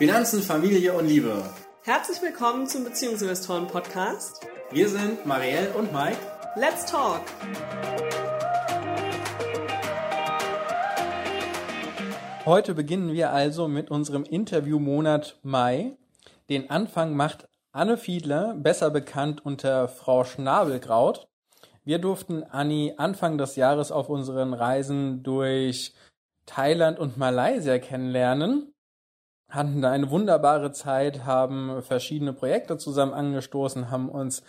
Finanzen, Familie und Liebe. Herzlich willkommen zum Beziehungsinvestoren Podcast. Wir sind Marielle und Mike. Let's talk! Heute beginnen wir also mit unserem Interviewmonat Mai. Den Anfang macht Anne Fiedler, besser bekannt unter Frau Schnabelkraut. Wir durften Anni Anfang des Jahres auf unseren Reisen durch Thailand und Malaysia kennenlernen, hatten da eine wunderbare Zeit, haben verschiedene Projekte zusammen angestoßen, haben uns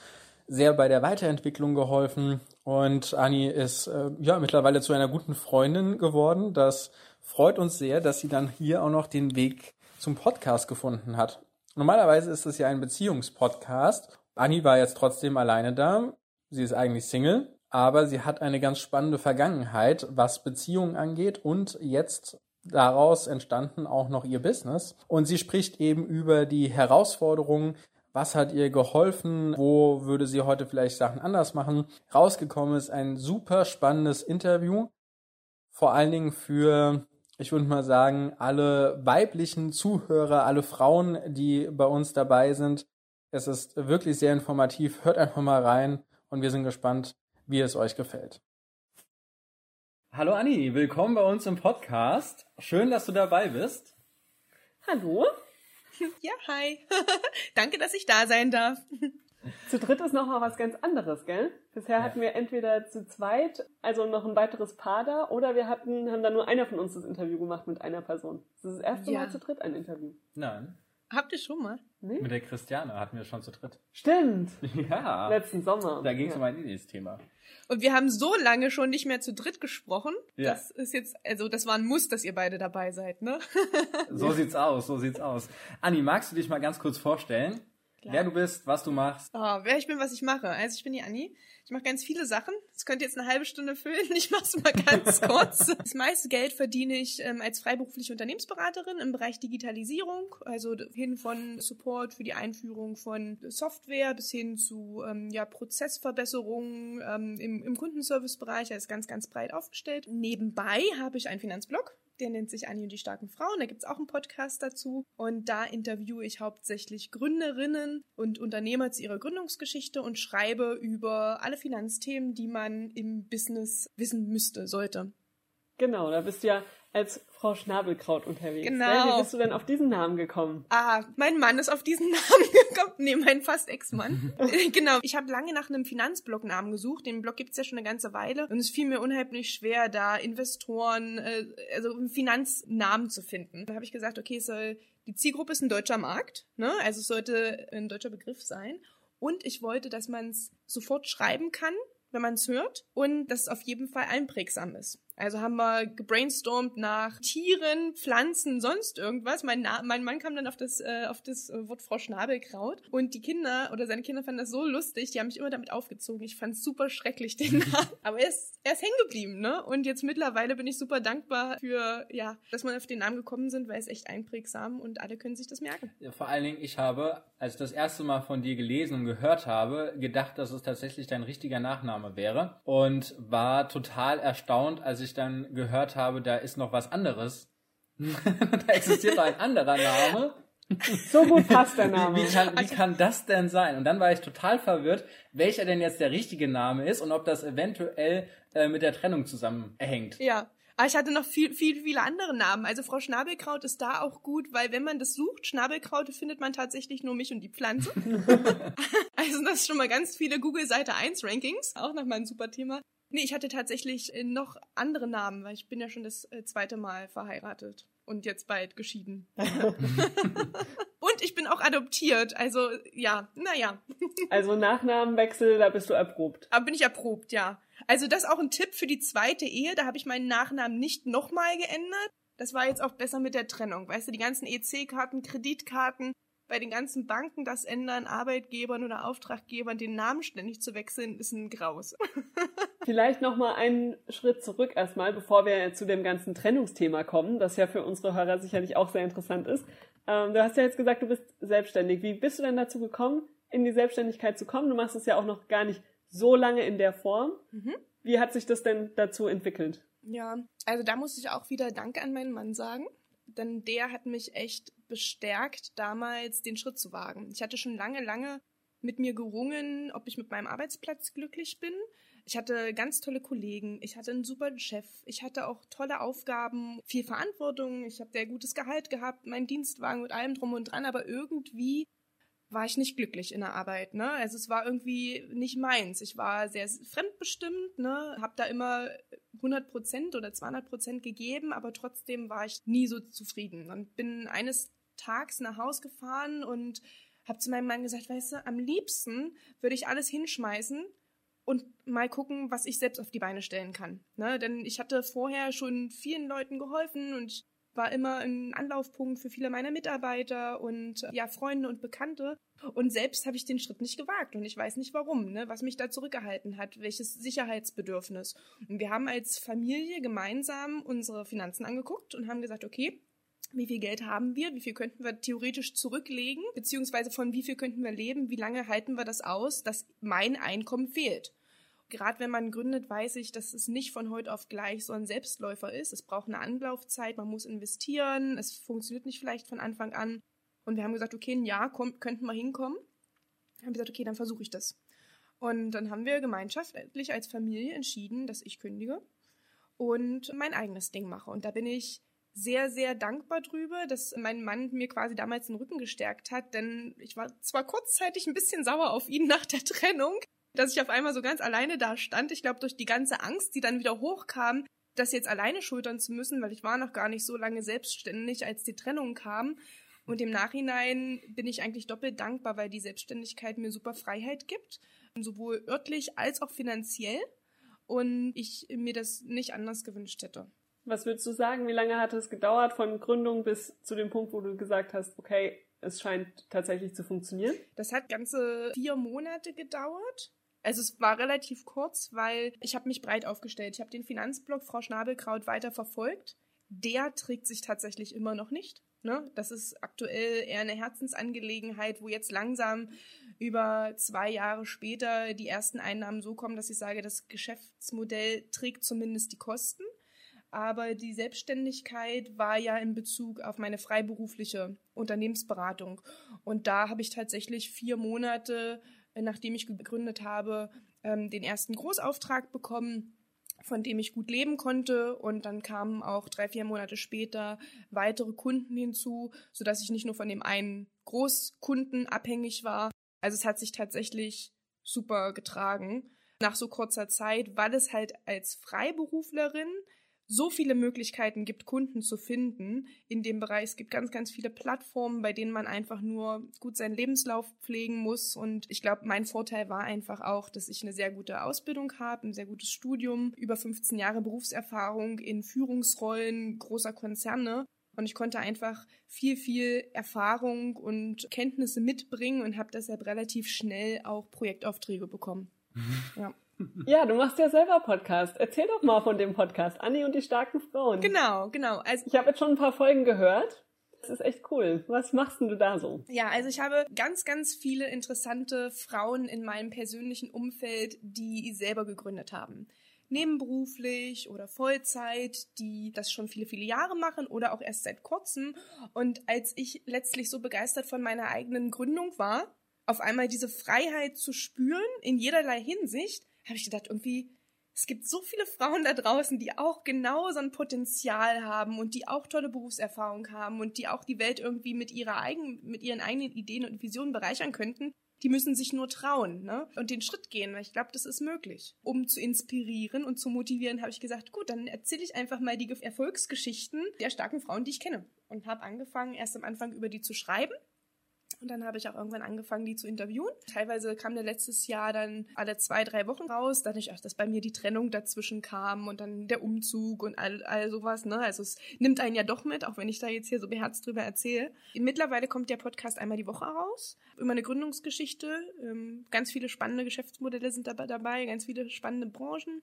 sehr bei der Weiterentwicklung geholfen und Anni ist äh, ja mittlerweile zu einer guten Freundin geworden. Das freut uns sehr, dass sie dann hier auch noch den Weg zum Podcast gefunden hat. Normalerweise ist es ja ein Beziehungspodcast. Anni war jetzt trotzdem alleine da. Sie ist eigentlich Single, aber sie hat eine ganz spannende Vergangenheit, was Beziehungen angeht und jetzt daraus entstanden auch noch ihr Business. Und sie spricht eben über die Herausforderungen, was hat ihr geholfen? Wo würde sie heute vielleicht Sachen anders machen? Rausgekommen ist ein super spannendes Interview. Vor allen Dingen für, ich würde mal sagen, alle weiblichen Zuhörer, alle Frauen, die bei uns dabei sind. Es ist wirklich sehr informativ. Hört einfach mal rein und wir sind gespannt, wie es euch gefällt. Hallo Anni, willkommen bei uns im Podcast. Schön, dass du dabei bist. Hallo. Ja, hi. Danke, dass ich da sein darf. Zu dritt ist nochmal was ganz anderes, gell? Bisher ja. hatten wir entweder zu zweit, also noch ein weiteres Paar da, oder wir hatten, haben da nur einer von uns das Interview gemacht mit einer Person. Das ist das erste ja. Mal zu dritt ein Interview. Nein. Habt ihr schon mal? Nee? Mit der Christiane hatten wir schon zu dritt. Stimmt. Ja. Letzten Sommer. Da ging es ja. um ein ähnliches Thema. Und wir haben so lange schon nicht mehr zu dritt gesprochen. Ja. Das ist jetzt, also das war ein Muss, dass ihr beide dabei seid, ne? so sieht's aus, so sieht's aus. Anni, magst du dich mal ganz kurz vorstellen? Klar. Wer du bist, was du machst. Oh, wer ich bin, was ich mache. Also ich bin die Anni. Ich mache ganz viele Sachen. Das könnt ihr jetzt eine halbe Stunde füllen. Ich mache es mal ganz kurz. Das meiste Geld verdiene ich ähm, als freiberufliche Unternehmensberaterin im Bereich Digitalisierung. Also hin von Support für die Einführung von Software bis hin zu ähm, ja, Prozessverbesserungen ähm, im, im Kundenservicebereich. Er ist ganz, ganz breit aufgestellt. Nebenbei habe ich einen Finanzblog der nennt sich Annie und die starken Frauen. Da gibt es auch einen Podcast dazu. Und da interviewe ich hauptsächlich Gründerinnen und Unternehmer zu ihrer Gründungsgeschichte und schreibe über alle Finanzthemen, die man im Business wissen müsste, sollte. Genau, da bist du ja als Frau Schnabelkraut unterwegs. Genau. Wie bist du denn auf diesen Namen gekommen? Ah, mein Mann ist auf diesen Namen gekommen. Nee, mein fast Ex-Mann. genau. Ich habe lange nach einem Finanzblog-Namen gesucht. Den Blog gibt's ja schon eine ganze Weile. Und es fiel mir unheimlich schwer, da Investoren, äh, also einen Finanznamen zu finden. Da habe ich gesagt, okay, es soll, die Zielgruppe ist ein deutscher Markt. Ne? Also es sollte ein deutscher Begriff sein. Und ich wollte, dass man es sofort schreiben kann, wenn man es hört. Und dass es auf jeden Fall einprägsam ist. Also haben wir gebrainstormt nach Tieren, Pflanzen, sonst irgendwas. Mein, Na mein Mann kam dann auf das, äh, auf das Wort Frau Schnabelkraut. Und die Kinder oder seine Kinder fanden das so lustig, die haben mich immer damit aufgezogen. Ich fand es super schrecklich, den Namen. Aber er ist, er ist hängen geblieben, ne? Und jetzt mittlerweile bin ich super dankbar für, ja, dass man auf den Namen gekommen sind, weil es echt einprägsam und alle können sich das merken. Ja, vor allen Dingen, ich habe, als ich das erste Mal von dir gelesen und gehört habe, gedacht, dass es tatsächlich dein richtiger Nachname wäre. Und war total erstaunt, als ich ich dann gehört habe, da ist noch was anderes. da existiert noch ein anderer Name. So gut passt der Name. Wie, wie, kann, wie kann das denn sein? Und dann war ich total verwirrt, welcher denn jetzt der richtige Name ist und ob das eventuell äh, mit der Trennung zusammenhängt. Ja. Aber ich hatte noch viel, viel, viele andere Namen. Also Frau Schnabelkraut ist da auch gut, weil wenn man das sucht, Schnabelkraut, findet man tatsächlich nur mich und die Pflanze. also das ist schon mal ganz viele Google Seite 1 Rankings. Auch nochmal ein super Thema. Nee, ich hatte tatsächlich äh, noch andere Namen, weil ich bin ja schon das äh, zweite Mal verheiratet und jetzt bald geschieden. und ich bin auch adoptiert, also ja, naja. also Nachnamenwechsel, da bist du erprobt. Aber bin ich erprobt, ja. Also das ist auch ein Tipp für die zweite Ehe, da habe ich meinen Nachnamen nicht nochmal geändert. Das war jetzt auch besser mit der Trennung. Weißt du, die ganzen EC-Karten, Kreditkarten, bei den ganzen Banken das ändern, Arbeitgebern oder Auftraggebern den Namen ständig zu wechseln, ist ein Graus. Vielleicht noch mal einen Schritt zurück erstmal, bevor wir zu dem ganzen Trennungsthema kommen, das ja für unsere Hörer sicherlich auch sehr interessant ist. Ähm, du hast ja jetzt gesagt, du bist selbstständig. Wie bist du denn dazu gekommen, in die Selbstständigkeit zu kommen? Du machst es ja auch noch gar nicht so lange in der Form. Mhm. Wie hat sich das denn dazu entwickelt? Ja, also da muss ich auch wieder Danke an meinen Mann sagen denn der hat mich echt bestärkt, damals den Schritt zu wagen. Ich hatte schon lange, lange mit mir gerungen, ob ich mit meinem Arbeitsplatz glücklich bin. Ich hatte ganz tolle Kollegen, ich hatte einen super Chef, ich hatte auch tolle Aufgaben, viel Verantwortung, ich habe sehr gutes Gehalt gehabt, meinen Dienstwagen mit allem drum und dran, aber irgendwie war ich nicht glücklich in der Arbeit, ne? Also es war irgendwie nicht meins. Ich war sehr fremdbestimmt, ne? Hab da immer 100 Prozent oder 200 Prozent gegeben, aber trotzdem war ich nie so zufrieden und bin eines Tages nach Haus gefahren und habe zu meinem Mann gesagt, weißt du, am liebsten würde ich alles hinschmeißen und mal gucken, was ich selbst auf die Beine stellen kann. Ne? Denn ich hatte vorher schon vielen Leuten geholfen und war immer ein Anlaufpunkt für viele meiner Mitarbeiter und ja, Freunde und Bekannte. Und selbst habe ich den Schritt nicht gewagt und ich weiß nicht warum, ne, was mich da zurückgehalten hat, welches Sicherheitsbedürfnis. Und wir haben als Familie gemeinsam unsere Finanzen angeguckt und haben gesagt, okay, wie viel Geld haben wir, wie viel könnten wir theoretisch zurücklegen, beziehungsweise von wie viel könnten wir leben, wie lange halten wir das aus, dass mein Einkommen fehlt. Gerade wenn man gründet, weiß ich, dass es nicht von heute auf gleich so ein Selbstläufer ist. Es braucht eine Anlaufzeit, man muss investieren, es funktioniert nicht vielleicht von Anfang an. Und wir haben gesagt, okay, ein Jahr kommt, könnten wir hinkommen. Wir haben gesagt, okay, dann versuche ich das. Und dann haben wir gemeinschaftlich als Familie entschieden, dass ich kündige und mein eigenes Ding mache. Und da bin ich sehr, sehr dankbar drüber, dass mein Mann mir quasi damals den Rücken gestärkt hat, denn ich war zwar kurzzeitig ein bisschen sauer auf ihn nach der Trennung, dass ich auf einmal so ganz alleine da stand. Ich glaube, durch die ganze Angst, die dann wieder hochkam, das jetzt alleine schultern zu müssen, weil ich war noch gar nicht so lange selbstständig, als die Trennung kam. Und im Nachhinein bin ich eigentlich doppelt dankbar, weil die Selbstständigkeit mir super Freiheit gibt, sowohl örtlich als auch finanziell. Und ich mir das nicht anders gewünscht hätte. Was würdest du sagen, wie lange hat es gedauert von Gründung bis zu dem Punkt, wo du gesagt hast, okay, es scheint tatsächlich zu funktionieren? Das hat ganze vier Monate gedauert. Also es war relativ kurz, weil ich habe mich breit aufgestellt. Ich habe den Finanzblog Frau Schnabelkraut weiter verfolgt. Der trägt sich tatsächlich immer noch nicht. Ne? Das ist aktuell eher eine Herzensangelegenheit, wo jetzt langsam über zwei Jahre später die ersten Einnahmen so kommen, dass ich sage, das Geschäftsmodell trägt zumindest die Kosten aber die Selbstständigkeit war ja in Bezug auf meine freiberufliche Unternehmensberatung. Und da habe ich tatsächlich vier Monate, nachdem ich gegründet habe, ähm, den ersten Großauftrag bekommen von dem ich gut leben konnte und dann kamen auch drei, vier Monate später weitere Kunden hinzu, sodass ich nicht nur von dem einen Großkunden abhängig war. Also es hat sich tatsächlich super getragen nach so kurzer Zeit, weil es halt als Freiberuflerin so viele Möglichkeiten gibt, Kunden zu finden in dem Bereich. Es gibt ganz, ganz viele Plattformen, bei denen man einfach nur gut seinen Lebenslauf pflegen muss. Und ich glaube, mein Vorteil war einfach auch, dass ich eine sehr gute Ausbildung habe, ein sehr gutes Studium, über 15 Jahre Berufserfahrung in Führungsrollen großer Konzerne. Und ich konnte einfach viel, viel Erfahrung und Kenntnisse mitbringen und habe deshalb relativ schnell auch Projektaufträge bekommen. Ja. Ja, du machst ja selber Podcast. Erzähl doch mal von dem Podcast, Anni und die starken Frauen. Genau, genau. Also ich habe jetzt schon ein paar Folgen gehört. Das ist echt cool. Was machst denn du da so? Ja, also ich habe ganz, ganz viele interessante Frauen in meinem persönlichen Umfeld, die selber gegründet haben. Nebenberuflich oder Vollzeit, die das schon viele, viele Jahre machen oder auch erst seit kurzem. Und als ich letztlich so begeistert von meiner eigenen Gründung war, auf einmal diese Freiheit zu spüren in jederlei Hinsicht, habe ich gedacht, irgendwie, es gibt so viele Frauen da draußen, die auch genau so ein Potenzial haben und die auch tolle Berufserfahrung haben und die auch die Welt irgendwie mit ihrer eigenen, mit ihren eigenen Ideen und Visionen bereichern könnten. Die müssen sich nur trauen, ne? Und den Schritt gehen, weil ich glaube, das ist möglich. Um zu inspirieren und zu motivieren, habe ich gesagt, gut, dann erzähle ich einfach mal die Erfolgsgeschichten der starken Frauen, die ich kenne. Und habe angefangen, erst am Anfang über die zu schreiben und dann habe ich auch irgendwann angefangen, die zu interviewen. Teilweise kam der letztes Jahr dann alle zwei, drei Wochen raus, dadurch auch, dass bei mir die Trennung dazwischen kam und dann der Umzug und all, all sowas. Ne? Also es nimmt einen ja doch mit, auch wenn ich da jetzt hier so beherzt drüber erzähle. Mittlerweile kommt der Podcast einmal die Woche raus, über eine Gründungsgeschichte. Ähm, ganz viele spannende Geschäftsmodelle sind dabei, ganz viele spannende Branchen.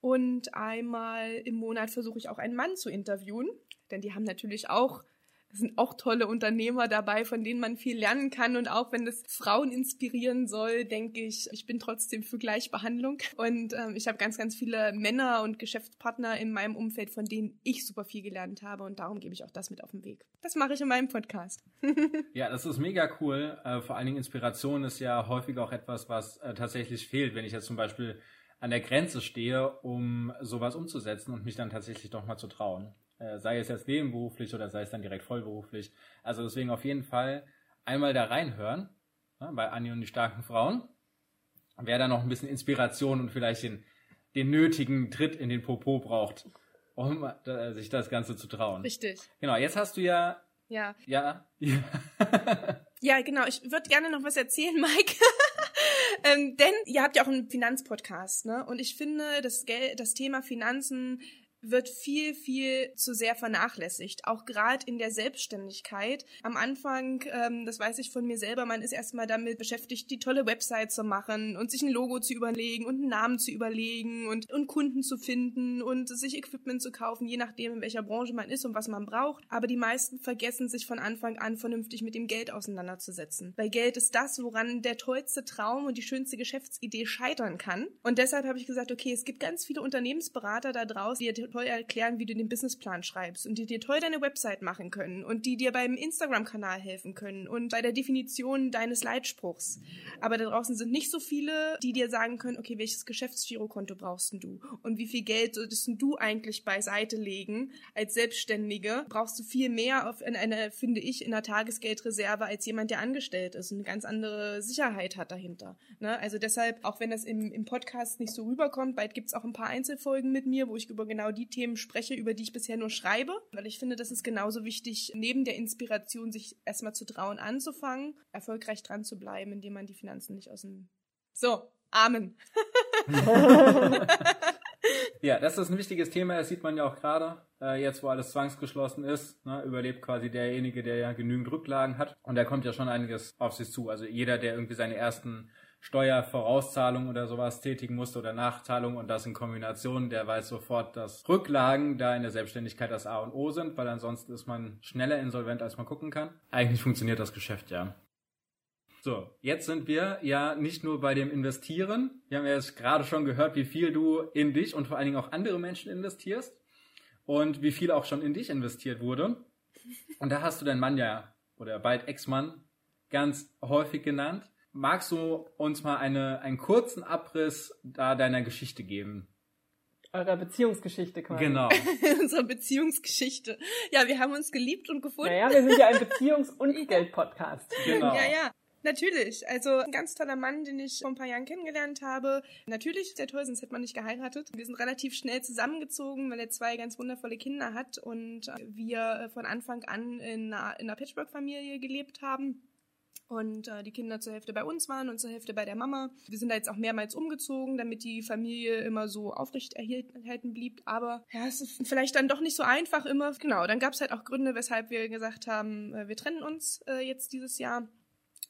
Und einmal im Monat versuche ich auch einen Mann zu interviewen, denn die haben natürlich auch Es sind auch tolle Unternehmer dabei, von denen man viel lernen kann. Und auch wenn das Frauen inspirieren soll, denke ich, ich bin trotzdem für Gleichbehandlung. Und ähm, ich habe ganz, ganz viele Männer und Geschäftspartner in meinem Umfeld, von denen ich super viel gelernt habe. Und darum gebe ich auch das mit auf den Weg. Das mache ich in meinem Podcast. ja, das ist mega cool. Äh, vor allen Dingen Inspiration ist ja häufig auch etwas, was äh, tatsächlich fehlt. Wenn ich jetzt zum Beispiel an der Grenze stehe, um sowas umzusetzen und mich dann tatsächlich doch mal zu trauen. Äh, sei es jetzt nebenberuflich oder sei es dann direkt vollberuflich. Also deswegen auf jeden Fall einmal da reinhören ne, bei Anni und die starken Frauen. Wer da noch ein bisschen Inspiration und vielleicht den, den nötigen Tritt in den Popo braucht, um äh, sich das Ganze zu trauen. Richtig. Genau, jetzt hast du ja. Ja. Ja. Ja, ja genau. Ich würde gerne noch was erzählen, Mike. ähm, denn ihr habt ja auch einen Finanzpodcast, ne? Und ich finde, das, Geld, das Thema Finanzen wird viel, viel zu sehr vernachlässigt. Auch gerade in der Selbstständigkeit. Am Anfang, ähm, das weiß ich von mir selber, man ist erstmal damit beschäftigt, die tolle Website zu machen und sich ein Logo zu überlegen und einen Namen zu überlegen und, und Kunden zu finden und sich Equipment zu kaufen, je nachdem, in welcher Branche man ist und was man braucht. Aber die meisten vergessen sich von Anfang an vernünftig mit dem Geld auseinanderzusetzen. Weil Geld ist das, woran der tollste Traum und die schönste Geschäftsidee scheitern kann. Und deshalb habe ich gesagt, okay, es gibt ganz viele Unternehmensberater da draußen, die toll erklären, wie du den Businessplan schreibst und die dir toll deine Website machen können und die dir beim Instagram-Kanal helfen können und bei der Definition deines Leitspruchs. Aber da draußen sind nicht so viele, die dir sagen können, okay, welches Geschäftsgirokonto brauchst du und wie viel Geld solltest du eigentlich beiseite legen als Selbstständige? Brauchst du viel mehr auf in einer, finde ich, in einer Tagesgeldreserve als jemand, der angestellt ist und eine ganz andere Sicherheit hat dahinter. Ne? Also deshalb, auch wenn das im, im Podcast nicht so rüberkommt, bald gibt es auch ein paar Einzelfolgen mit mir, wo ich über genau die Themen spreche, über die ich bisher nur schreibe, weil ich finde, das ist genauso wichtig, neben der Inspiration sich erstmal zu trauen, anzufangen, erfolgreich dran zu bleiben, indem man die Finanzen nicht aus dem... So, Amen. ja, das ist ein wichtiges Thema, das sieht man ja auch gerade, äh, jetzt wo alles zwangsgeschlossen ist, ne, überlebt quasi derjenige, der ja genügend Rücklagen hat und da kommt ja schon einiges auf sich zu. Also jeder, der irgendwie seine ersten Steuervorauszahlung oder sowas tätigen musste oder Nachzahlung und das in Kombination, der weiß sofort, dass Rücklagen da in der Selbstständigkeit das A und O sind, weil ansonsten ist man schneller insolvent, als man gucken kann. Eigentlich funktioniert das Geschäft ja. So, jetzt sind wir ja nicht nur bei dem Investieren. Wir haben ja jetzt gerade schon gehört, wie viel du in dich und vor allen Dingen auch andere Menschen investierst und wie viel auch schon in dich investiert wurde. Und da hast du deinen Mann ja, oder bald Ex-Mann, ganz häufig genannt. Magst du uns mal eine, einen kurzen Abriss da deiner Geschichte geben? Eurer Beziehungsgeschichte quasi. Genau. Unsere Beziehungsgeschichte. Ja, wir haben uns geliebt und gefunden. Naja, wir sind ja ein Beziehungs- und Geld-Podcast. Genau. Ja, ja. Natürlich. Also ein ganz toller Mann, den ich vor ein paar Jahren kennengelernt habe. Natürlich sehr toll, sonst hätte man nicht geheiratet. Wir sind relativ schnell zusammengezogen, weil er zwei ganz wundervolle Kinder hat und wir von Anfang an in einer, in einer Patchwork-Familie gelebt haben und äh, die Kinder zur Hälfte bei uns waren und zur Hälfte bei der Mama. Wir sind da jetzt auch mehrmals umgezogen, damit die Familie immer so aufrecht erhalten blieb. Aber ja, es ist vielleicht dann doch nicht so einfach immer. Genau, dann gab es halt auch Gründe, weshalb wir gesagt haben, äh, wir trennen uns äh, jetzt dieses Jahr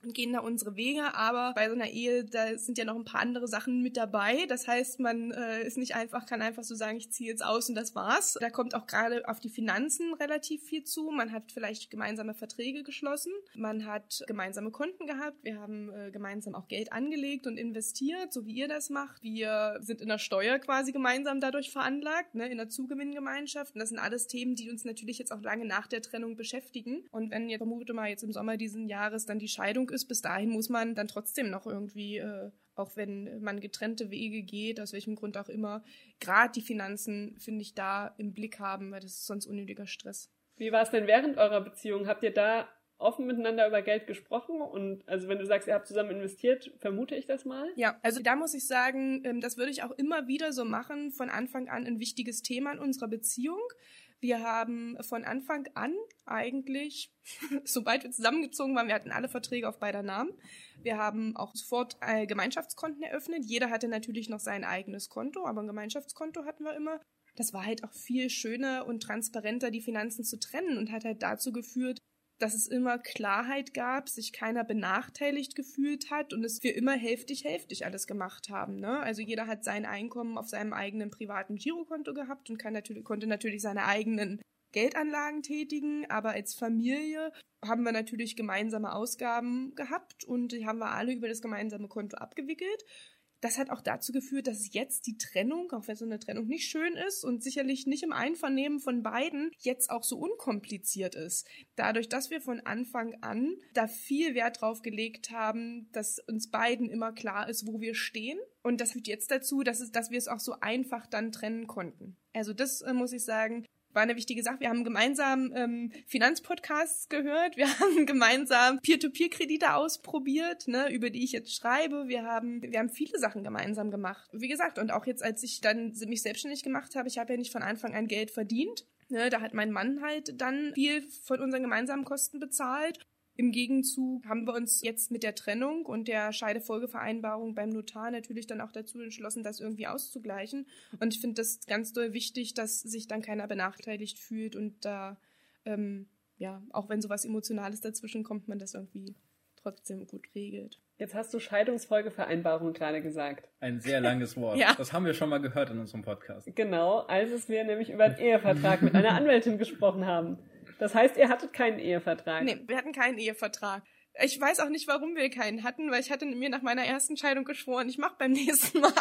und gehen da unsere Wege, aber bei so einer Ehe, da sind ja noch ein paar andere Sachen mit dabei. Das heißt, man äh, ist nicht einfach, kann einfach so sagen, ich ziehe jetzt aus und das war's. Da kommt auch gerade auf die Finanzen relativ viel zu. Man hat vielleicht gemeinsame Verträge geschlossen, man hat gemeinsame Konten gehabt, wir haben äh, gemeinsam auch Geld angelegt und investiert, so wie ihr das macht. Wir sind in der Steuer quasi gemeinsam dadurch veranlagt, ne, in der Zugewinngemeinschaft. Und das sind alles Themen, die uns natürlich jetzt auch lange nach der Trennung beschäftigen. Und wenn ihr vermute mal jetzt im Sommer diesen Jahres dann die Scheidung ist, bis dahin muss man dann trotzdem noch irgendwie, äh, auch wenn man getrennte Wege geht, aus welchem Grund auch immer, gerade die Finanzen, finde ich, da im Blick haben, weil das ist sonst unnötiger Stress. Wie war es denn während eurer Beziehung? Habt ihr da offen miteinander über Geld gesprochen? Und also wenn du sagst, ihr habt zusammen investiert, vermute ich das mal? Ja, also da muss ich sagen, ähm, das würde ich auch immer wieder so machen, von Anfang an ein wichtiges Thema in unserer Beziehung. Wir haben von Anfang an eigentlich, sobald wir zusammengezogen waren, wir hatten alle Verträge auf beider Namen. Wir haben auch sofort äh, Gemeinschaftskonten eröffnet. Jeder hatte natürlich noch sein eigenes Konto, aber ein Gemeinschaftskonto hatten wir immer. Das war halt auch viel schöner und transparenter, die Finanzen zu trennen und hat halt dazu geführt, dass es immer Klarheit gab, sich keiner benachteiligt gefühlt hat und es wir immer hälftig-hälftig alles gemacht haben. Ne? Also jeder hat sein Einkommen auf seinem eigenen privaten Girokonto gehabt und kann natürlich, konnte natürlich seine eigenen Geldanlagen tätigen, aber als Familie haben wir natürlich gemeinsame Ausgaben gehabt und die haben wir alle über das gemeinsame Konto abgewickelt das hat auch dazu geführt, dass jetzt die Trennung, auch wenn so eine Trennung nicht schön ist und sicherlich nicht im Einvernehmen von beiden, jetzt auch so unkompliziert ist. Dadurch, dass wir von Anfang an da viel Wert drauf gelegt haben, dass uns beiden immer klar ist, wo wir stehen. Und das führt jetzt dazu, dass, es, dass wir es auch so einfach dann trennen konnten. Also das äh, muss ich sagen, war eine wichtige Sache. Wir haben gemeinsam ähm, Finanzpodcasts gehört, wir haben gemeinsam Peer-to-Peer-Kredite ausprobiert, ne, über die ich jetzt schreibe. Wir haben, wir haben viele Sachen gemeinsam gemacht. Wie gesagt, und auch jetzt, als ich dann mich selbstständig gemacht habe, ich habe ja nicht von Anfang an Geld verdient. Ne, da hat mein Mann halt dann viel von unseren gemeinsamen Kosten bezahlt. Im Gegenzug haben wir uns jetzt mit der Trennung und der Scheidefolgevereinbarung beim Notar natürlich dann auch dazu entschlossen, das irgendwie auszugleichen. Und ich finde das ganz doll wichtig, dass sich dann keiner benachteiligt fühlt und da, ähm, ja, auch wenn sowas Emotionales dazwischen kommt, man das irgendwie trotzdem gut regelt. Jetzt hast du Scheidungsfolgevereinbarung gerade gesagt. Ein sehr langes Wort. ja. Das haben wir schon mal gehört in unserem Podcast. Genau, als wir nämlich über den Ehevertrag mit einer Anwältin gesprochen haben. Das heißt, ihr hattet keinen Ehevertrag? Nee, wir hatten keinen Ehevertrag. Ich weiß auch nicht, warum wir keinen hatten, weil ich hatte mir nach meiner ersten Scheidung geschworen, ich mache beim nächsten Mal.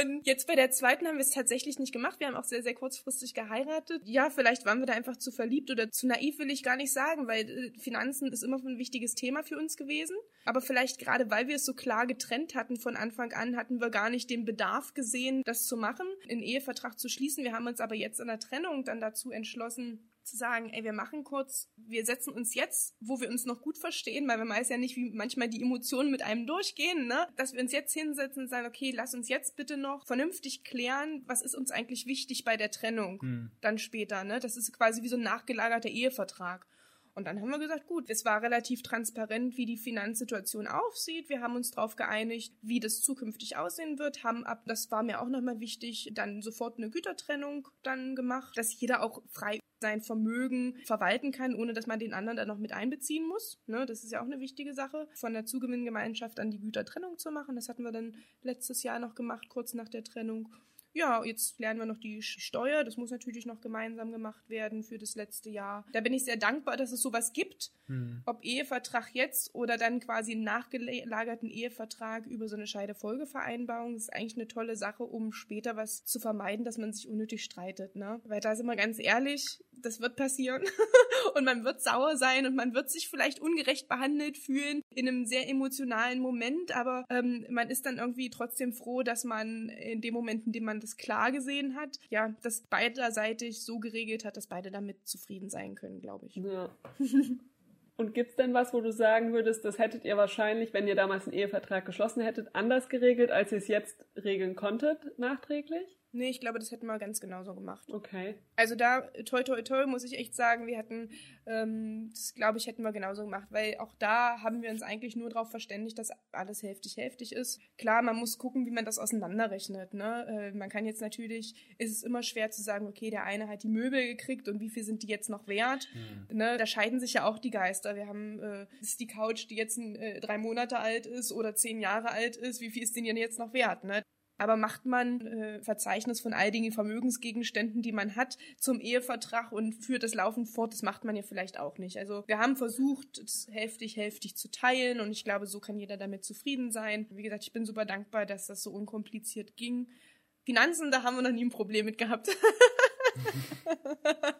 Und jetzt bei der zweiten haben wir es tatsächlich nicht gemacht. Wir haben auch sehr, sehr kurzfristig geheiratet. Ja, vielleicht waren wir da einfach zu verliebt oder zu naiv, will ich gar nicht sagen, weil äh, Finanzen ist immer ein wichtiges Thema für uns gewesen. Aber vielleicht gerade, weil wir es so klar getrennt hatten von Anfang an, hatten wir gar nicht den Bedarf gesehen, das zu machen, einen Ehevertrag zu schließen. Wir haben uns aber jetzt in der Trennung dann dazu entschlossen, zu sagen, ey, wir machen kurz, wir setzen uns jetzt, wo wir uns noch gut verstehen, weil man weiß ja nicht, wie manchmal die Emotionen mit einem durchgehen, ne? Dass wir uns jetzt hinsetzen und sagen, okay, lass uns jetzt bitte noch vernünftig klären, was ist uns eigentlich wichtig bei der Trennung hm. dann später, ne? Das ist quasi wie so ein nachgelagerter Ehevertrag. Und dann haben wir gesagt, gut, es war relativ transparent, wie die Finanzsituation aussieht. Wir haben uns darauf geeinigt, wie das zukünftig aussehen wird, haben ab, das war mir auch nochmal wichtig, dann sofort eine Gütertrennung dann gemacht, dass jeder auch frei sein Vermögen verwalten kann, ohne dass man den anderen dann noch mit einbeziehen muss. Ne, das ist ja auch eine wichtige Sache, von der Zugewinngemeinschaft an die Gütertrennung zu machen. Das hatten wir dann letztes Jahr noch gemacht, kurz nach der Trennung. Ja, jetzt lernen wir noch die Steuer. Das muss natürlich noch gemeinsam gemacht werden für das letzte Jahr. Da bin ich sehr dankbar, dass es sowas gibt. Hm. Ob Ehevertrag jetzt oder dann quasi einen nachgelagerten Ehevertrag über so eine Scheidefolgevereinbarung. Das ist eigentlich eine tolle Sache, um später was zu vermeiden, dass man sich unnötig streitet. Ne? Weil da sind wir ganz ehrlich, das wird passieren. und man wird sauer sein und man wird sich vielleicht ungerecht behandelt fühlen in einem sehr emotionalen Moment. Aber ähm, man ist dann irgendwie trotzdem froh, dass man in dem Moment, in dem man das klar gesehen hat, ja, das beiderseitig so geregelt hat, dass beide damit zufrieden sein können, glaube ich. Ja. Und gibt's denn was, wo du sagen würdest, das hättet ihr wahrscheinlich, wenn ihr damals einen Ehevertrag geschlossen hättet, anders geregelt, als ihr es jetzt regeln konntet, nachträglich? Nee, ich glaube, das hätten wir ganz genauso gemacht. Okay. Also da, toi, toi, toi, muss ich echt sagen, wir hatten, ähm, das glaube ich, hätten wir genauso gemacht, weil auch da haben wir uns eigentlich nur darauf verständigt, dass alles hälftig, hälftig ist. Klar, man muss gucken, wie man das auseinanderrechnet. Ne? Äh, man kann jetzt natürlich, ist es immer schwer zu sagen, okay, der eine hat die Möbel gekriegt und wie viel sind die jetzt noch wert? Mhm. Ne? Da scheiden sich ja auch die Geister. Wir haben, äh, ist die Couch, die jetzt äh, drei Monate alt ist oder zehn Jahre alt ist, wie viel ist denn jetzt noch wert? Ne? Aber macht man äh, Verzeichnis von all den Vermögensgegenständen, die man hat, zum Ehevertrag und führt das laufend fort, das macht man ja vielleicht auch nicht. Also wir haben versucht, es hälftig, hälftig zu teilen und ich glaube, so kann jeder damit zufrieden sein. Wie gesagt, ich bin super dankbar, dass das so unkompliziert ging. Finanzen, da haben wir noch nie ein Problem mit gehabt.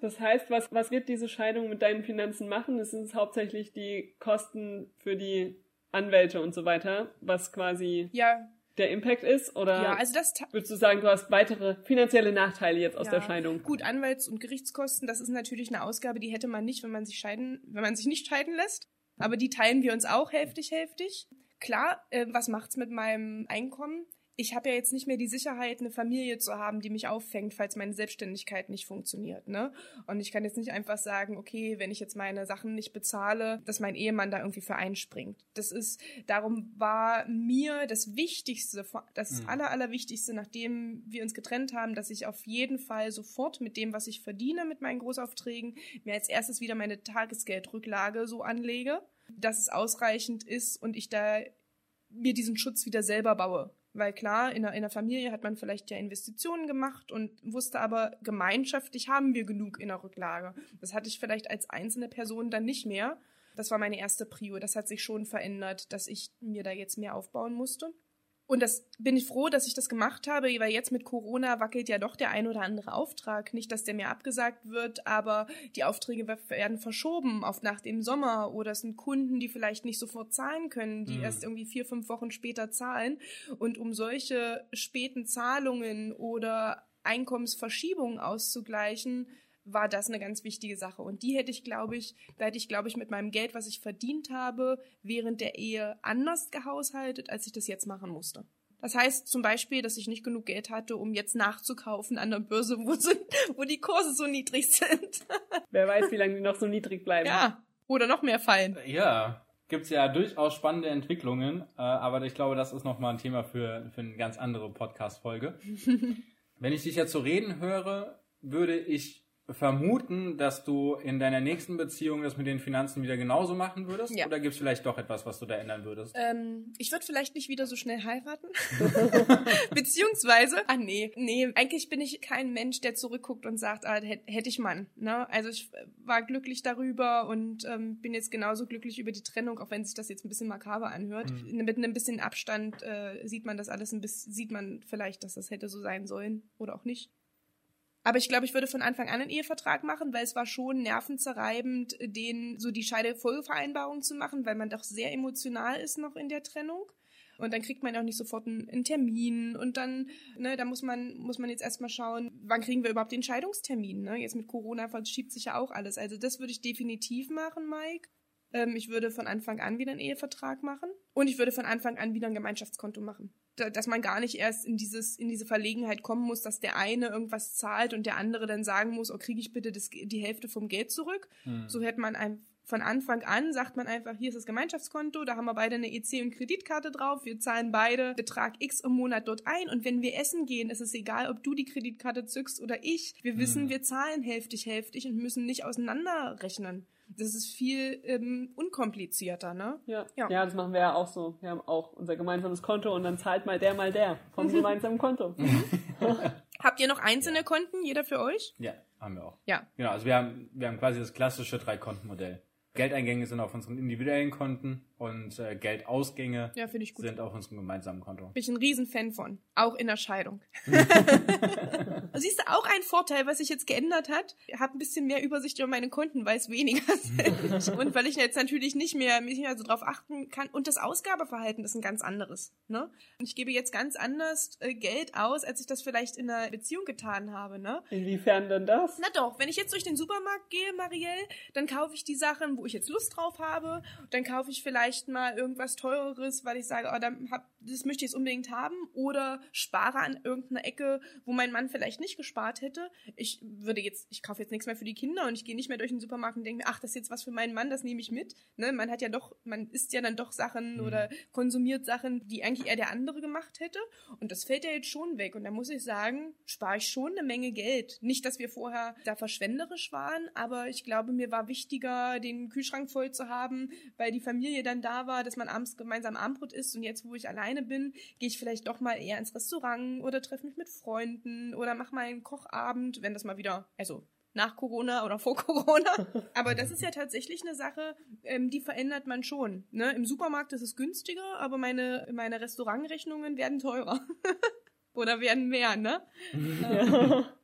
das heißt, was, was wird diese Scheidung mit deinen Finanzen machen? Es sind hauptsächlich die Kosten für die Anwälte und so weiter, was quasi. Ja, der Impact ist? Oder ja, also das würdest du sagen, du hast weitere finanzielle Nachteile jetzt aus ja, der Scheidung? Gut, Anwalts- und Gerichtskosten, das ist natürlich eine Ausgabe, die hätte man nicht, wenn man sich scheiden, wenn man sich nicht scheiden lässt. Aber die teilen wir uns auch hälftig, hälftig. Klar, äh, was macht's mit meinem Einkommen? Ich habe ja jetzt nicht mehr die Sicherheit, eine Familie zu haben, die mich auffängt, falls meine Selbstständigkeit nicht funktioniert, ne? Und ich kann jetzt nicht einfach sagen, okay, wenn ich jetzt meine Sachen nicht bezahle, dass mein Ehemann da irgendwie für einspringt. Das ist, darum war mir das Wichtigste, das mhm. aller, allerwichtigste, nachdem wir uns getrennt haben, dass ich auf jeden Fall sofort mit dem, was ich verdiene, mit meinen Großaufträgen, mir als erstes wieder meine Tagesgeldrücklage so anlege, dass es ausreichend ist und ich da mir diesen Schutz wieder selber baue Weil klar, in der, in der Familie hat man vielleicht ja Investitionen gemacht und wusste aber, gemeinschaftlich haben wir genug in der Rücklage. Das hatte ich vielleicht als einzelne Person dann nicht mehr. Das war meine erste Prio. Das hat sich schon verändert, dass ich mir da jetzt mehr aufbauen musste. Und das bin ich froh, dass ich das gemacht habe, weil jetzt mit Corona wackelt ja doch der ein oder andere Auftrag. Nicht, dass der mir abgesagt wird, aber die Aufträge werden verschoben auf nach dem Sommer oder es sind Kunden, die vielleicht nicht sofort zahlen können, die mhm. erst irgendwie vier, fünf Wochen später zahlen. Und um solche späten Zahlungen oder Einkommensverschiebungen auszugleichen, war das eine ganz wichtige Sache. Und die hätte ich, glaube ich, da hätte ich, glaube ich, mit meinem Geld, was ich verdient habe, während der Ehe anders gehaushaltet, als ich das jetzt machen musste. Das heißt zum Beispiel, dass ich nicht genug Geld hatte, um jetzt nachzukaufen an der Börse, wo, sind, wo die Kurse so niedrig sind. Wer weiß, wie lange die noch so niedrig bleiben. Ja, oder noch mehr fallen. Ja, gibt's ja durchaus spannende Entwicklungen, äh, aber ich glaube, das ist nochmal ein Thema für, für eine ganz andere Podcast-Folge. Wenn ich dich jetzt so reden höre, würde ich vermuten, dass du in deiner nächsten Beziehung das mit den Finanzen wieder genauso machen würdest? Ja. Oder gibt es vielleicht doch etwas, was du da ändern würdest? Ähm, ich würde vielleicht nicht wieder so schnell heiraten. Beziehungsweise, ah nee, nee, eigentlich bin ich kein Mensch, der zurückguckt und sagt, ah, hätte hätt ich Mann. Ne? Also ich war glücklich darüber und ähm, bin jetzt genauso glücklich über die Trennung, auch wenn sich das jetzt ein bisschen makaber anhört. Mhm. Mit einem bisschen Abstand äh, sieht man das alles ein bisschen, sieht man vielleicht, dass das hätte so sein sollen oder auch nicht. Aber ich glaube, ich würde von Anfang an einen Ehevertrag machen, weil es war schon nervenzerreibend, den so die Scheidefolgevereinbarung zu machen, weil man doch sehr emotional ist noch in der Trennung. Und dann kriegt man auch nicht sofort einen, Termin und dann, ne, da muss man, muss man jetzt erstmal schauen, wann kriegen wir überhaupt den Scheidungstermin, ne? Jetzt mit Corona verschiebt sich ja auch alles. Also das würde ich definitiv machen, Mike. Ähm, ich würde von Anfang an wieder einen Ehevertrag machen und ich würde von Anfang an wieder ein Gemeinschaftskonto machen dass man gar nicht erst in dieses in diese Verlegenheit kommen muss, dass der eine irgendwas zahlt und der andere dann sagen muss, oh kriege ich bitte das, die Hälfte vom Geld zurück. Hm. So hätte man ein, von Anfang an sagt man einfach, hier ist das Gemeinschaftskonto, da haben wir beide eine EC und Kreditkarte drauf, wir zahlen beide Betrag X im Monat dort ein und wenn wir essen gehen, ist es egal, ob du die Kreditkarte zückst oder ich. Wir wissen, hm. wir zahlen hälftig hälftig und müssen nicht auseinanderrechnen. Das ist viel ähm, unkomplizierter, ne? Ja. ja. Ja, das machen wir ja auch so. Wir haben auch unser gemeinsames Konto und dann zahlt mal der mal der vom gemeinsamen Konto. Habt ihr noch einzelne Konten, jeder für euch? Ja, haben wir auch. Ja. Genau, also wir haben, wir haben quasi das klassische Drei-Konten-Modell. Geldeingänge sind auf unseren individuellen Konten und äh, Geldausgänge ja, sind auf unserem gemeinsamen Konto. Bin ich ein Riesenfan von, auch in der Scheidung. Siehst du auch ein Vorteil, was sich jetzt geändert hat? Ich habe ein bisschen mehr Übersicht über meine Konten, weiß weniger sind. und weil ich jetzt natürlich nicht mehr mich mehr so drauf achten kann und das Ausgabeverhalten ist ein ganz anderes. Ne? Und ich gebe jetzt ganz anders äh, Geld aus, als ich das vielleicht in einer Beziehung getan habe. Ne? Inwiefern denn das? Na doch, wenn ich jetzt durch den Supermarkt gehe, Marielle, dann kaufe ich die Sachen, wo ich jetzt Lust drauf habe. Dann kaufe ich vielleicht mal irgendwas Teureres, weil ich sage, oh, dann hab, das möchte ich jetzt unbedingt haben. Oder spare an irgendeiner Ecke, wo mein Mann vielleicht nicht gespart hätte. Ich würde jetzt, ich kaufe jetzt nichts mehr für die Kinder und ich gehe nicht mehr durch den Supermarkt und denke mir, ach, das ist jetzt was für meinen Mann, das nehme ich mit. Ne? Man hat ja doch, man isst ja dann doch Sachen mhm. oder konsumiert Sachen, die eigentlich eher der andere gemacht hätte. Und das fällt ja jetzt schon weg. Und da muss ich sagen, spare ich schon eine Menge Geld. Nicht, dass wir vorher da verschwenderisch waren, aber ich glaube, mir war wichtiger, den Kühlschrank voll zu haben, weil die Familie dann da war, dass man abends gemeinsam Abendbrot isst. Und jetzt, wo ich alleine bin, gehe ich vielleicht doch mal eher ins Restaurant oder treffe mich mit Freunden oder mache mal einen Kochabend, wenn das mal wieder, also nach Corona oder vor Corona. Aber das ist ja tatsächlich eine Sache, ähm, die verändert man schon. Ne? Im Supermarkt ist es günstiger, aber meine, meine Restaurantrechnungen werden teurer. Oder werden mehr, ne?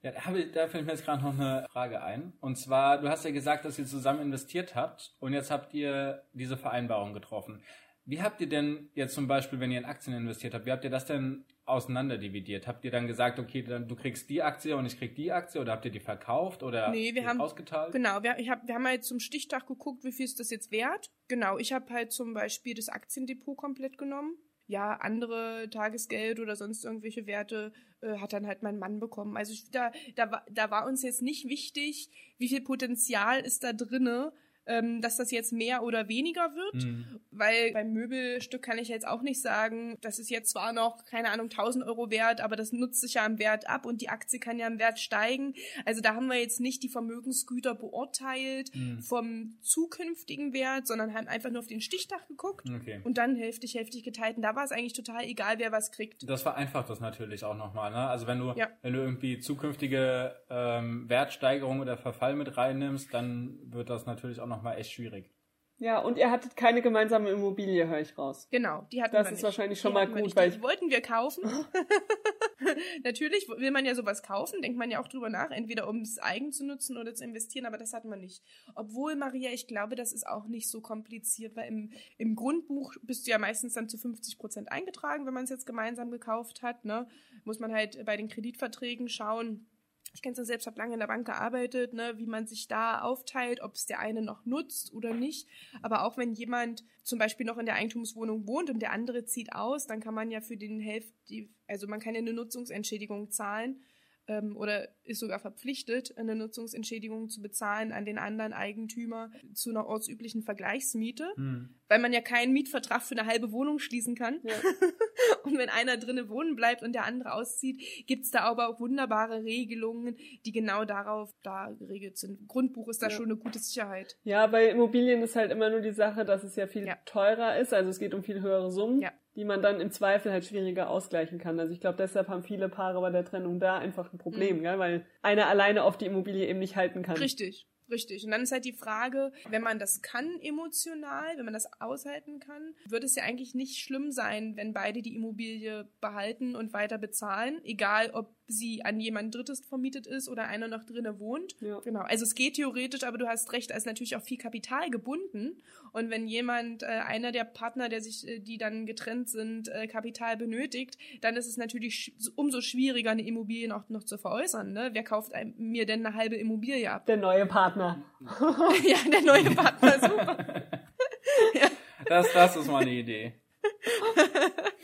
ja, da, ich, da fällt mir jetzt gerade noch eine Frage ein. Und zwar, du hast ja gesagt, dass ihr zusammen investiert habt und jetzt habt ihr diese Vereinbarung getroffen. Wie habt ihr denn jetzt zum Beispiel, wenn ihr in Aktien investiert habt, wie habt ihr das denn auseinanderdividiert? Habt ihr dann gesagt, okay, dann, du kriegst die Aktie und ich krieg die Aktie oder habt ihr die verkauft oder nee, wir haben, ausgeteilt? Genau, wir, ich hab, wir haben halt zum Stichtag geguckt, wie viel ist das jetzt wert. Genau, ich habe halt zum Beispiel das Aktiendepot komplett genommen. Ja, andere Tagesgeld oder sonst irgendwelche Werte äh, hat dann halt mein Mann bekommen. Also ich, da, da, da war uns jetzt nicht wichtig, wie viel Potenzial ist da drinne, ähm, dass das jetzt mehr oder weniger wird, Mhm. weil beim Möbelstück kann ich jetzt auch nicht sagen, das ist jetzt zwar noch, keine Ahnung, 1000 Euro wert, aber das nutzt sich ja am Wert ab und die Aktie kann ja im Wert steigen. Also da haben wir jetzt nicht die Vermögensgüter beurteilt Mhm. vom zukünftigen Wert, sondern haben einfach nur auf den Stichtag geguckt Okay. und dann hälftig, hälftig geteilt. Und da war es eigentlich total egal, wer was kriegt. Das vereinfacht das natürlich auch nochmal, ne? Also wenn du, Ja. wenn du irgendwie zukünftige ähm, Wertsteigerung oder Verfall mit reinnimmst, dann wird das natürlich auch nochmal echt schwierig. Ja, und ihr hattet keine gemeinsame Immobilie, höre ich raus. Genau, die hatten Das wir ist nicht. wahrscheinlich schon Die mal gut, nicht. weil die ich- wollten wir kaufen. Natürlich will man ja sowas kaufen, denkt man ja auch drüber nach, entweder um es eigen zu nutzen oder zu investieren, aber das hatten wir nicht. Obwohl, Maria, ich glaube, das ist auch nicht so kompliziert, weil im, im Grundbuch bist du ja meistens dann zu 50 Prozent eingetragen, wenn man es jetzt gemeinsam gekauft hat. Ne? Muss man halt bei den Kreditverträgen schauen, ich kenne es ja selbst, habe lange in der Bank gearbeitet, ne, wie man sich da aufteilt, ob es der eine noch nutzt oder nicht. Aber auch wenn jemand zum Beispiel noch in der Eigentumswohnung wohnt und der andere zieht aus, dann kann man ja für den Hälfte, also man kann ja eine Nutzungsentschädigung zahlen ähm, oder ist sogar verpflichtet, eine Nutzungsentschädigung zu bezahlen an den anderen Eigentümer zu einer ortsüblichen Vergleichsmiete, Hm. weil man ja keinen Mietvertrag für eine halbe Wohnung schließen kann. Ja. Und wenn einer drinnen wohnen bleibt und der andere auszieht, gibt's da aber auch wunderbare Regelungen, die genau darauf da geregelt sind. Grundbuch ist da Ja. schon eine gute Sicherheit. Ja, bei Immobilien ist halt immer nur die Sache, dass es ja viel Ja. teurer ist. Also es geht um viel höhere Summen, Ja. Die man dann im Zweifel halt schwieriger ausgleichen kann. Also ich glaube, deshalb haben viele Paare bei der Trennung da einfach ein Problem, Mhm. gell? weil einer alleine auf die Immobilie eben nicht halten kann. Richtig, richtig. Und dann ist halt die Frage, wenn man das kann emotional, wenn man das aushalten kann, wird es ja eigentlich nicht schlimm sein, wenn beide die Immobilie behalten und weiter bezahlen, egal ob sie an jemand Drittes vermietet ist oder einer noch drinnen wohnt. Ja. Genau, also es geht theoretisch, aber du hast recht, da ist natürlich auch viel Kapital gebunden. Und wenn jemand, äh, einer der Partner, der sich, äh, die dann getrennt sind, äh, Kapital benötigt, dann ist es natürlich sch umso schwieriger, eine Immobilie auch noch zu veräußern. Ne? Wer kauft einem, mir denn eine halbe Immobilie ab? Der neue Partner. ja, der neue Partner, super. Das, das ist mal eine Idee.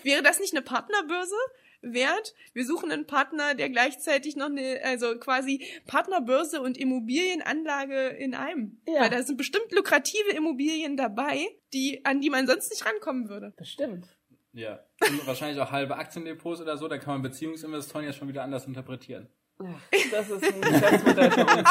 Wäre das nicht eine Partnerbörse wert? Wir suchen einen Partner, der gleichzeitig noch eine, also quasi Partnerbörse und Immobilienanlage in einem. Ja. Weil da sind bestimmt lukrative Immobilien dabei, die, an die man sonst nicht rankommen würde. Bestimmt. Ja. Und wahrscheinlich auch halbe Aktiendepots oder so, da kann man Beziehungsinvestoren ja schon wieder anders interpretieren. Ach, Das ist ein Geschäftsmodell für uns.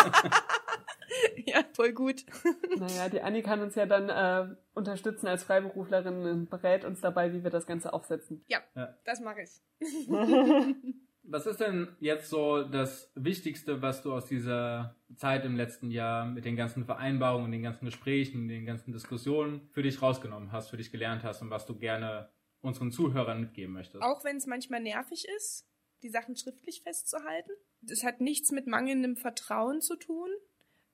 ja, voll gut. Naja, die Anni kann uns ja dann äh, unterstützen als Freiberuflerin und berät uns dabei, wie wir das Ganze aufsetzen. Ja, Ja. das mache ich. Was ist denn jetzt so das Wichtigste, was du aus dieser Zeit im letzten Jahr mit den ganzen Vereinbarungen, den ganzen Gesprächen, den ganzen Diskussionen für dich rausgenommen hast, für dich gelernt hast und was du gerne unseren Zuhörern mitgeben möchtest? Auch wenn es manchmal nervig ist, die Sachen schriftlich festzuhalten. Das hat nichts mit mangelndem Vertrauen zu tun,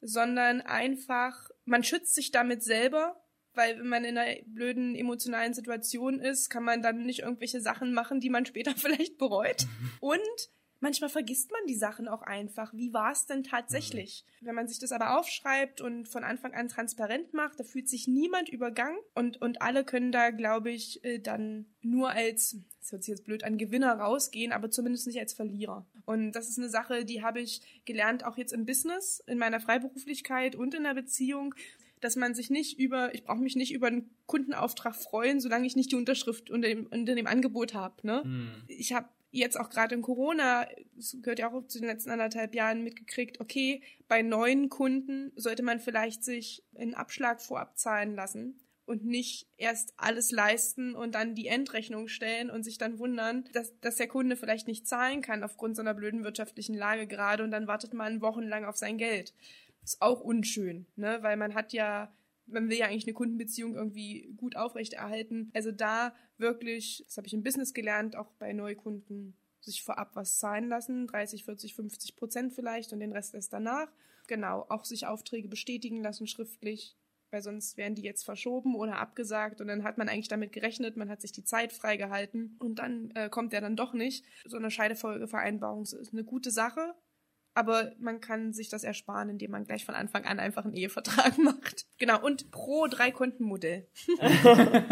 sondern einfach, man schützt sich damit selber, weil wenn man in einer blöden emotionalen Situation ist, kann man dann nicht irgendwelche Sachen machen, die man später vielleicht bereut. Und manchmal vergisst man die Sachen auch einfach. Wie war es denn tatsächlich? Wenn man sich das aber aufschreibt und von Anfang an transparent macht, da fühlt sich niemand übergangen und, und alle können da, glaube ich, äh, dann nur als, das hört sich jetzt blöd an, Gewinner rausgehen, aber zumindest nicht als Verlierer. Und das ist eine Sache, die habe ich gelernt, auch jetzt im Business, in meiner Freiberuflichkeit und in der Beziehung, dass man sich nicht über, ich brauche mich nicht über einen Kundenauftrag freuen, solange ich nicht die Unterschrift unter dem, unter dem Angebot habe. Ne? Hm. ich habe jetzt auch gerade in Corona, das gehört ja auch zu den letzten anderthalb Jahren mitgekriegt, okay, bei neuen Kunden sollte man vielleicht sich einen Abschlag vorab zahlen lassen und nicht erst alles leisten und dann die Endrechnung stellen und sich dann wundern, dass, dass der Kunde vielleicht nicht zahlen kann aufgrund seiner blöden wirtschaftlichen Lage gerade und dann wartet man wochenlang auf sein Geld. Ist auch unschön, ne? weil man hat ja man will ja eigentlich eine Kundenbeziehung irgendwie gut aufrechterhalten. Also da wirklich, das habe ich im Business gelernt, auch bei Neukunden sich vorab was zahlen lassen, 30, 40, 50 Prozent vielleicht und den Rest erst danach. Genau, auch sich Aufträge bestätigen lassen schriftlich, weil sonst wären die jetzt verschoben oder abgesagt und dann hat man eigentlich damit gerechnet, man hat sich die Zeit freigehalten und dann äh, kommt der dann doch nicht. So eine Scheidefolgevereinbarung ist eine gute Sache, aber man kann sich das ersparen, indem man gleich von Anfang an einfach einen Ehevertrag macht. Genau, und pro Drei-Konten-Modell.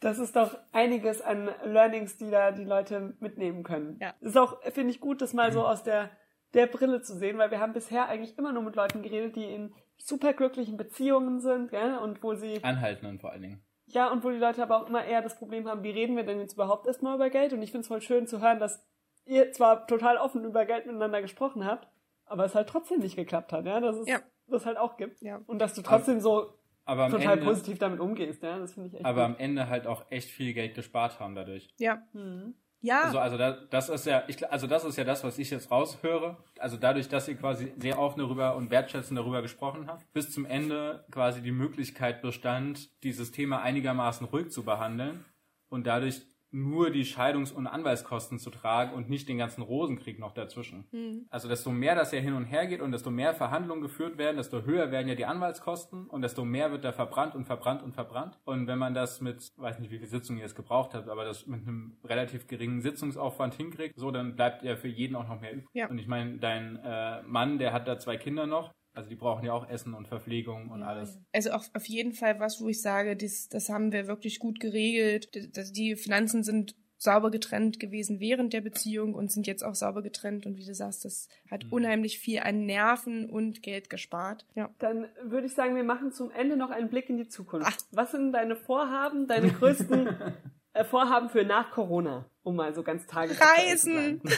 Das ist doch einiges an Learnings, die da die Leute mitnehmen können. Ja. Ist auch, finde ich, gut, das mal so aus der der Brille zu sehen, weil wir haben bisher eigentlich immer nur mit Leuten geredet, die in superglücklichen Beziehungen sind, gell? Und wo sie. Anhaltenden vor allen Dingen. Ja, und wo die Leute aber auch immer eher das Problem haben, wie reden wir denn jetzt überhaupt erstmal über Geld? Und ich finde es voll schön zu hören, dass ihr zwar total offen über Geld miteinander gesprochen habt, aber es halt trotzdem nicht geklappt hat, ja, dass es Ja. das halt auch gibt. Ja. Und dass du trotzdem so Aber am total Ende, positiv damit umgehst, ja, das finde ich echt aber gut. am Ende halt auch echt viel Geld gespart haben dadurch. Ja. Mhm. Ja. Also, also da, das ist ja, ich, also das ist ja das, was ich jetzt raushöre. Also dadurch, dass ihr quasi sehr offen darüber und wertschätzend darüber gesprochen habt, bis zum Ende quasi die Möglichkeit bestand, dieses Thema einigermaßen ruhig zu behandeln und dadurch nur die Scheidungs- und Anwaltskosten zu tragen und nicht den ganzen Rosenkrieg noch dazwischen. Hm. Also desto mehr das ja hin und her geht und desto mehr Verhandlungen geführt werden, desto höher werden ja die Anwaltskosten und desto mehr wird da verbrannt und verbrannt und verbrannt. Und wenn man das mit, weiß nicht, wie viele Sitzungen ihr jetzt gebraucht habt, aber das mit einem relativ geringen Sitzungsaufwand hinkriegt, so dann bleibt ja für jeden auch noch mehr übrig. Ja. Und ich meine, dein äh, Mann, der hat da zwei Kinder noch, also die brauchen ja auch Essen und Verpflegung und alles. Also auch auf jeden Fall was, wo ich sage, das, das haben wir wirklich gut geregelt. Das, die Finanzen sind sauber getrennt gewesen während der Beziehung und sind jetzt auch sauber getrennt. Und wie du sagst, das hat Mhm. unheimlich viel an Nerven und Geld gespart. Ja. Dann würde ich sagen, wir machen zum Ende noch einen Blick in die Zukunft. Ach. Was sind deine Vorhaben, deine größten äh, Vorhaben für nach Corona, um mal so ganz tagesaktuell zu Reisen!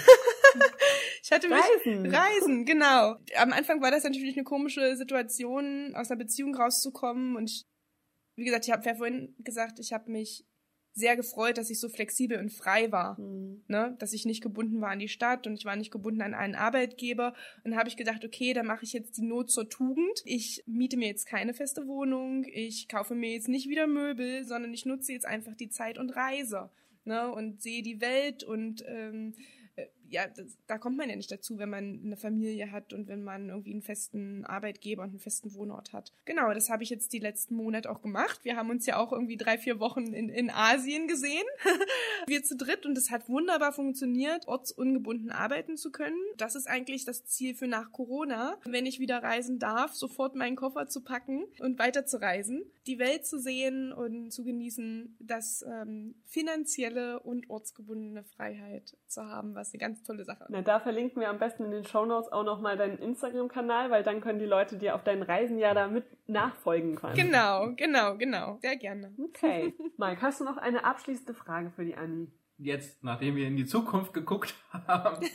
Ich hatte mich Reisen! Reisen, genau. Am Anfang war das natürlich eine komische Situation, aus einer Beziehung rauszukommen. Und ich, wie gesagt, ich habe ja vorhin gesagt, ich habe mich sehr gefreut, dass ich so flexibel und frei war. Hm. Ne? Dass ich nicht gebunden war an die Stadt und ich war nicht gebunden an einen Arbeitgeber. Und da habe ich gedacht, okay, dann mache ich jetzt die Not zur Tugend. Ich miete mir jetzt keine feste Wohnung, ich kaufe mir jetzt nicht wieder Möbel, sondern ich nutze jetzt einfach die Zeit und reise. Ne? Und sehe die Welt und ähm, äh, ja, das, da kommt man ja nicht dazu, wenn man eine Familie hat und wenn man irgendwie einen festen Arbeitgeber und einen festen Wohnort hat. Genau, das habe ich jetzt die letzten Monate auch gemacht. Wir haben uns ja auch irgendwie drei, vier Wochen in, in Asien gesehen. wir zu dritt und es hat wunderbar funktioniert, ortsungebunden arbeiten zu können. Das ist eigentlich das Ziel für nach Corona, wenn ich wieder reisen darf, sofort meinen Koffer zu packen und weiter zu reisen, die Welt zu sehen und zu genießen, das ähm, finanzielle und ortsgebundene Freiheit zu haben, was eine ganz tolle Sache. Na, da verlinken wir am besten in den Shownotes auch nochmal deinen Instagram-Kanal, weil dann können die Leute dir auf deinen Reisen ja da mit nachfolgen quasi. Genau, genau, genau. Sehr gerne. Okay. Mike, hast du noch eine abschließende Frage für die Anni? Jetzt, nachdem wir in die Zukunft geguckt haben,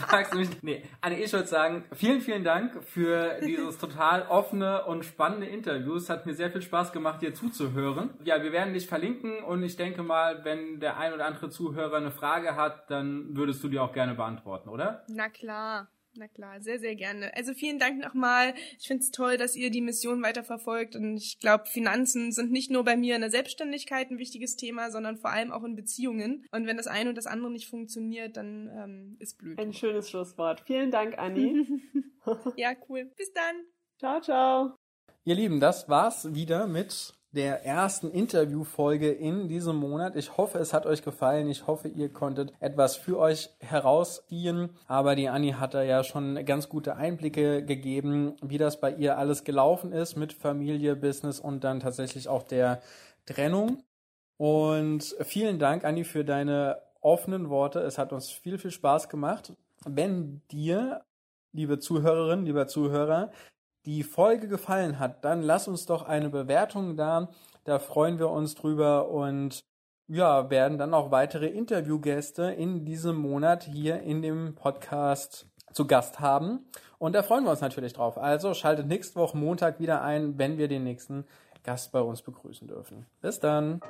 fragst du mich. Nee, Anne, ich würde sagen, vielen, vielen Dank für dieses total offene und spannende Interview. Es hat mir sehr viel Spaß gemacht, dir zuzuhören. Ja, wir werden dich verlinken und ich denke mal, wenn der ein oder andere Zuhörer eine Frage hat, dann würdest du die auch gerne beantworten, oder? Na klar. Na klar, sehr, sehr gerne. Also vielen Dank nochmal. Ich finde es toll, dass ihr die Mission weiterverfolgt. Und ich glaube, Finanzen sind nicht nur bei mir in der Selbstständigkeit ein wichtiges Thema, sondern vor allem auch in Beziehungen. Und wenn das eine und das andere nicht funktioniert, dann ähm, ist blöd. Ein schönes Schlusswort. Vielen Dank, Anni. ja, cool. Bis dann. ciao, ciao. Ihr Lieben, das war's wieder mit der ersten Interviewfolge in diesem Monat. Ich hoffe, es hat euch gefallen. Ich hoffe, ihr konntet etwas für euch herausziehen. Aber die Anni hat da ja schon ganz gute Einblicke gegeben, wie das bei ihr alles gelaufen ist mit Familie, Business und dann tatsächlich auch der Trennung. Und vielen Dank, Anni, für deine offenen Worte. Es hat uns viel, viel Spaß gemacht. Wenn dir, liebe Zuhörerinnen, lieber Zuhörer, die Folge gefallen hat, dann lass uns doch eine Bewertung da. Da freuen wir uns drüber und ja, werden dann auch weitere Interviewgäste in diesem Monat hier in dem Podcast zu Gast haben. Und da freuen wir uns natürlich drauf. Also schaltet nächste Woche Montag wieder ein, wenn wir den nächsten Gast bei uns begrüßen dürfen. Bis dann.